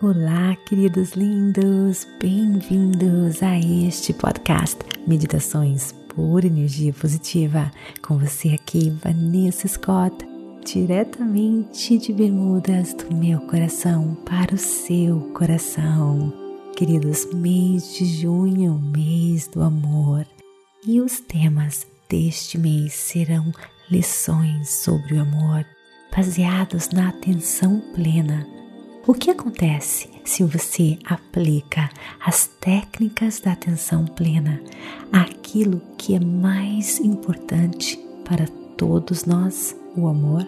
Olá, queridos lindos, bem-vindos a este podcast Meditações por Energia Positiva. Com você aqui, Vanessa Scott, diretamente de Bermudas, do meu coração para o seu coração. Queridos, mês de junho, mês do amor, e os temas deste mês serão lições sobre o amor, baseados na atenção plena o que acontece se você aplica as técnicas da atenção plena àquilo que é mais importante para todos nós, o amor?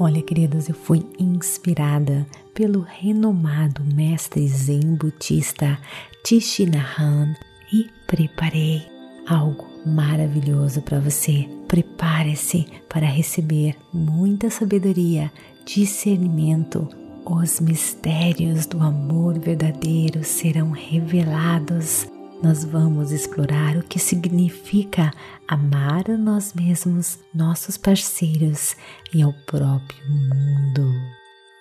Olha, queridos, eu fui inspirada pelo renomado mestre zen budista Tishinahan e preparei algo maravilhoso para você. Prepare-se para receber muita sabedoria, discernimento, os mistérios do amor verdadeiro serão revelados. Nós vamos explorar o que significa amar a nós mesmos, nossos parceiros e ao próprio mundo.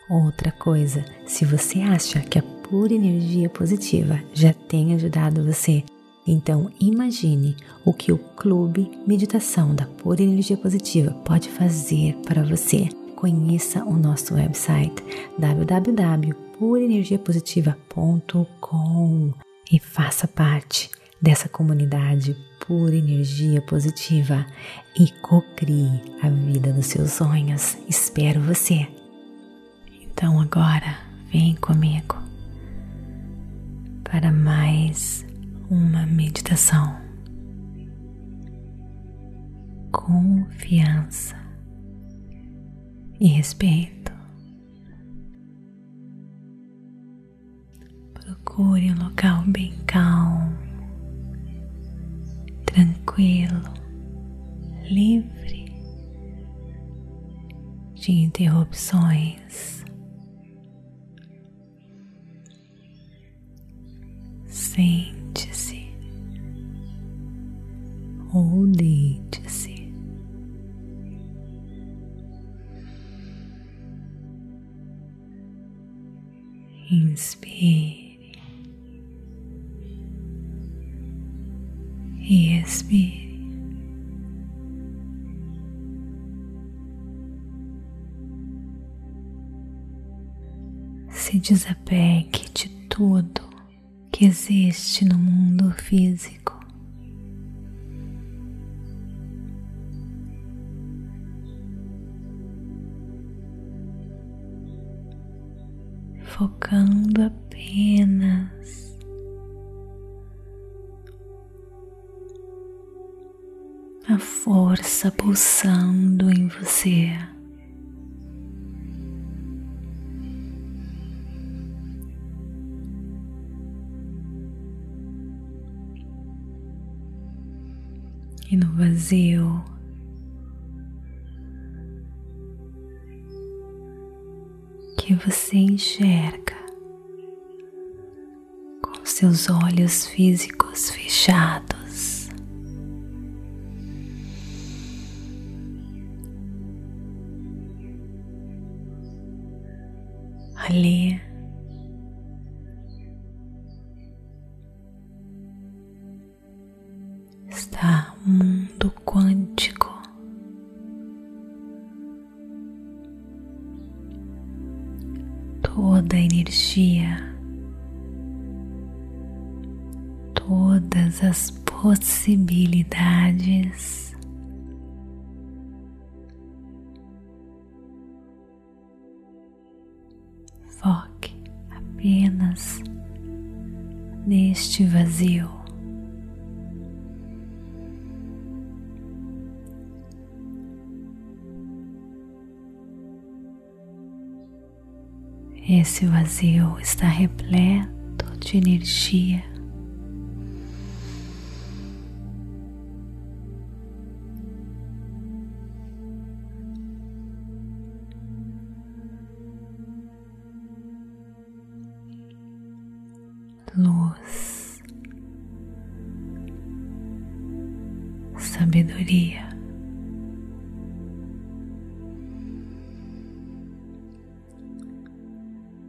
Outra coisa, se você acha que a pura energia positiva já tem ajudado você, então imagine o que o Clube Meditação da Pura Energia Positiva pode fazer para você conheça o nosso website www.purenergiapositiva.com e faça parte dessa comunidade pura energia positiva e cocrie a vida dos seus sonhos. Espero você. Então agora vem comigo para mais uma meditação. Confiança e respeito. Procure um local bem calmo, tranquilo, livre de interrupções. Sente-se desapegue de tudo que existe no mundo físico. focando apenas a força pulsando em você. No vazio que você enxerga com seus olhos físicos fechados. Ali Foque apenas neste vazio. Esse vazio está repleto de energia. Luz, sabedoria.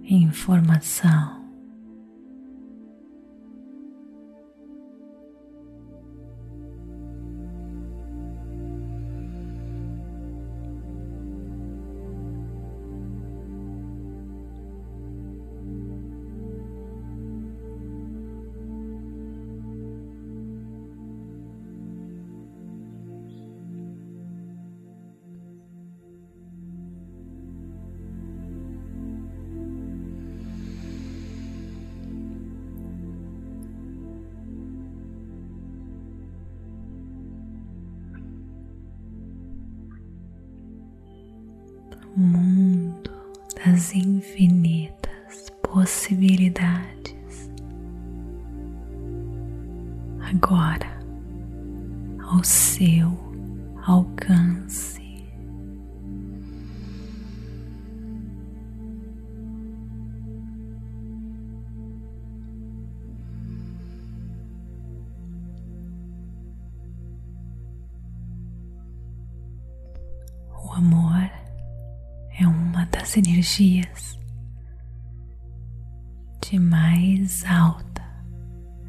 informação. Mundo das infinitas possibilidades. Agora, ao seu das energias de mais alta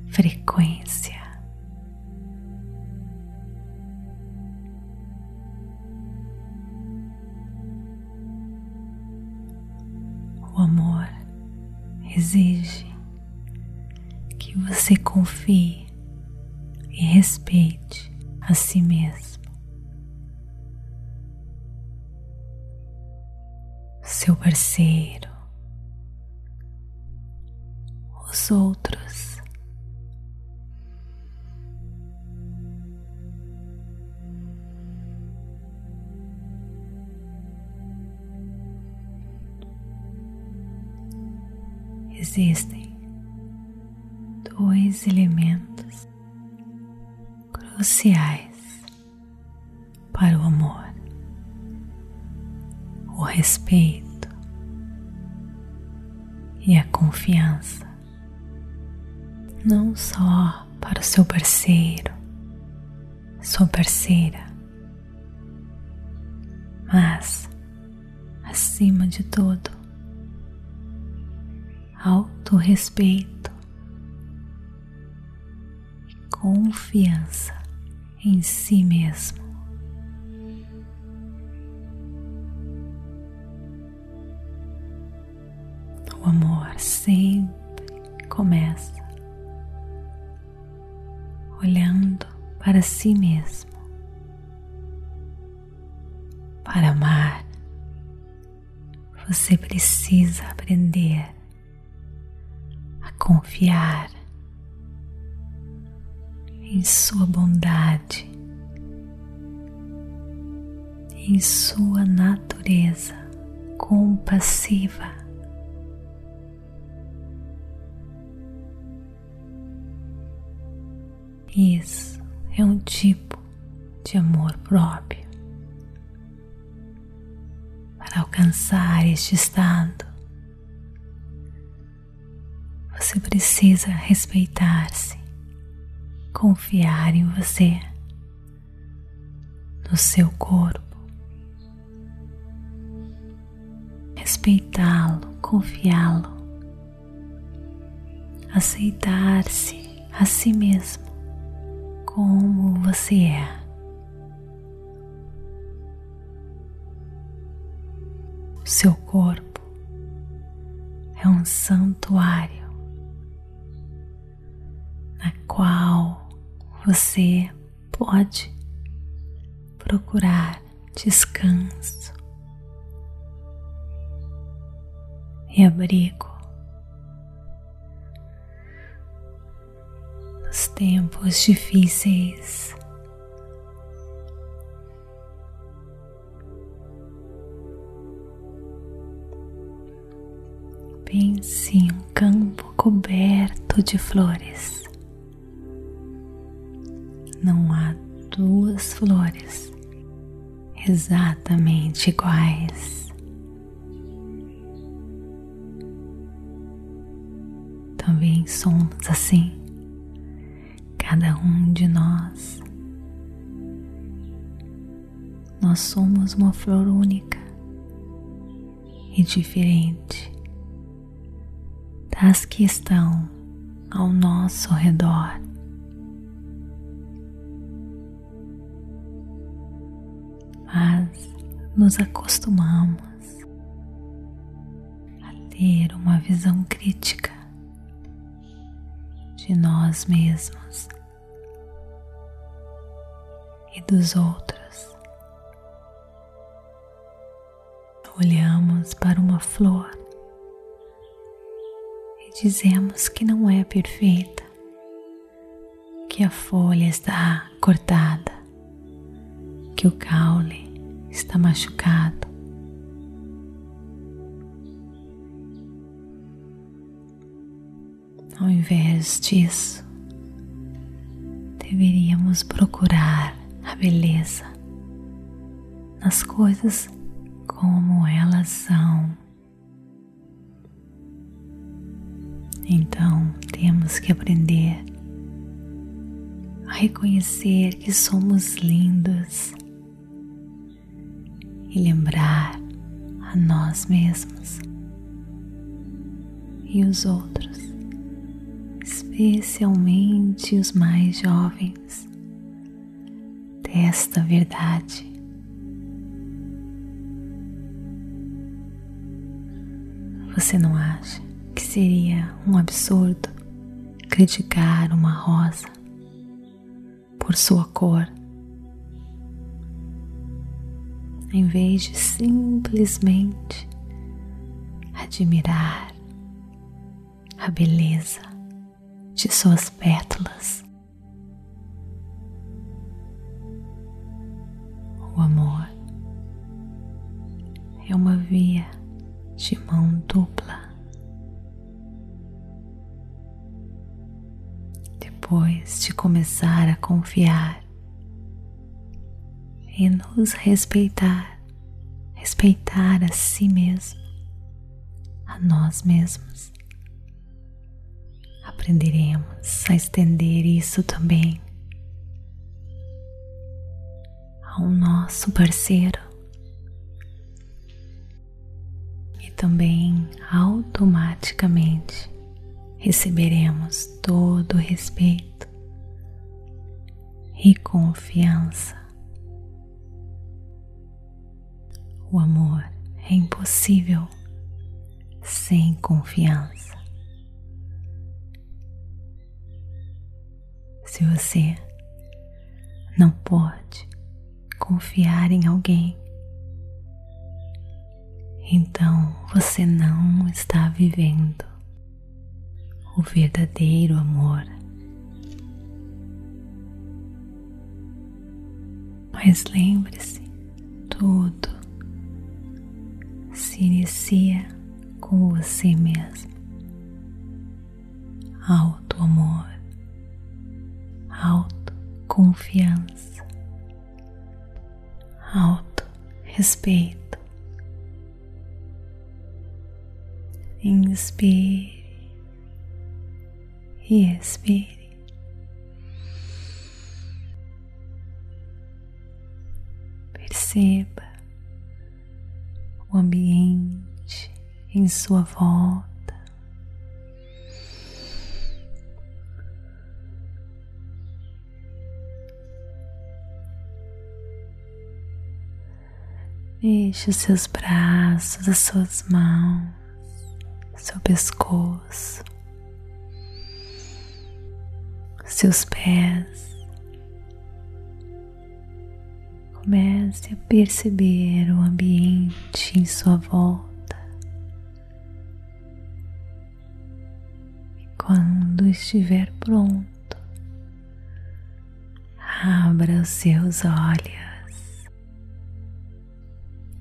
frequência. O amor exige que você confie e respeite a si mesmo. Seu parceiro, os outros. Existem dois elementos cruciais para o amor: o respeito e a confiança, não só para o seu parceiro, sua parceira, mas, acima de tudo, autorrespeito e confiança em si mesmo. O amor sempre começa olhando para si mesmo. Para amar, você precisa aprender a confiar em sua bondade, em sua natureza compassiva. Isso é um tipo de amor próprio. Para alcançar este estado, você precisa respeitar-se, confiar em você, no seu corpo, respeitá-lo, confiá-lo, aceitar-se a si mesmo como você é. Seu corpo é um santuário na qual você pode procurar descanso e abrigo. Tempos difíceis. Pense em um campo coberto de flores. Não há duas flores exatamente iguais. Também somos assim cada um de nós. Nós somos uma flor única e diferente das que estão ao nosso redor. Mas nos acostumamos a ter uma visão crítica de nós mesmos e dos outros. Olhamos para uma flor e dizemos que não é perfeita, que a folha está cortada, que o caule está machucado. Ao invés disso, deveríamos procurar a beleza nas coisas como elas são. Então temos que aprender a reconhecer que somos lindos e lembrar a nós mesmos e os outros, especialmente os mais jovens, desta verdade. Você não acha que seria um absurdo criticar uma rosa por sua cor, em vez de simplesmente admirar a beleza de suas pétalas? O amor é uma via de mão dupla. Depois de começar a confiar e nos respeitar, respeitar a si mesmo, a nós mesmos, aprenderemos a estender isso também ao nosso parceiro também automaticamente receberemos todo o respeito e confiança. O amor é impossível sem confiança. Se você não pode confiar em alguém, então você não está vivendo o verdadeiro amor. Mas lembre-se, tudo se inicia com você mesmo. Alto amor, alto alto respeito Inspire e expire. Perceba o ambiente em sua volta. Deixe os seus braços, as suas mãos seu pescoço, seus pés. Comece a perceber o ambiente em sua volta. E quando estiver pronto, abra os seus olhos.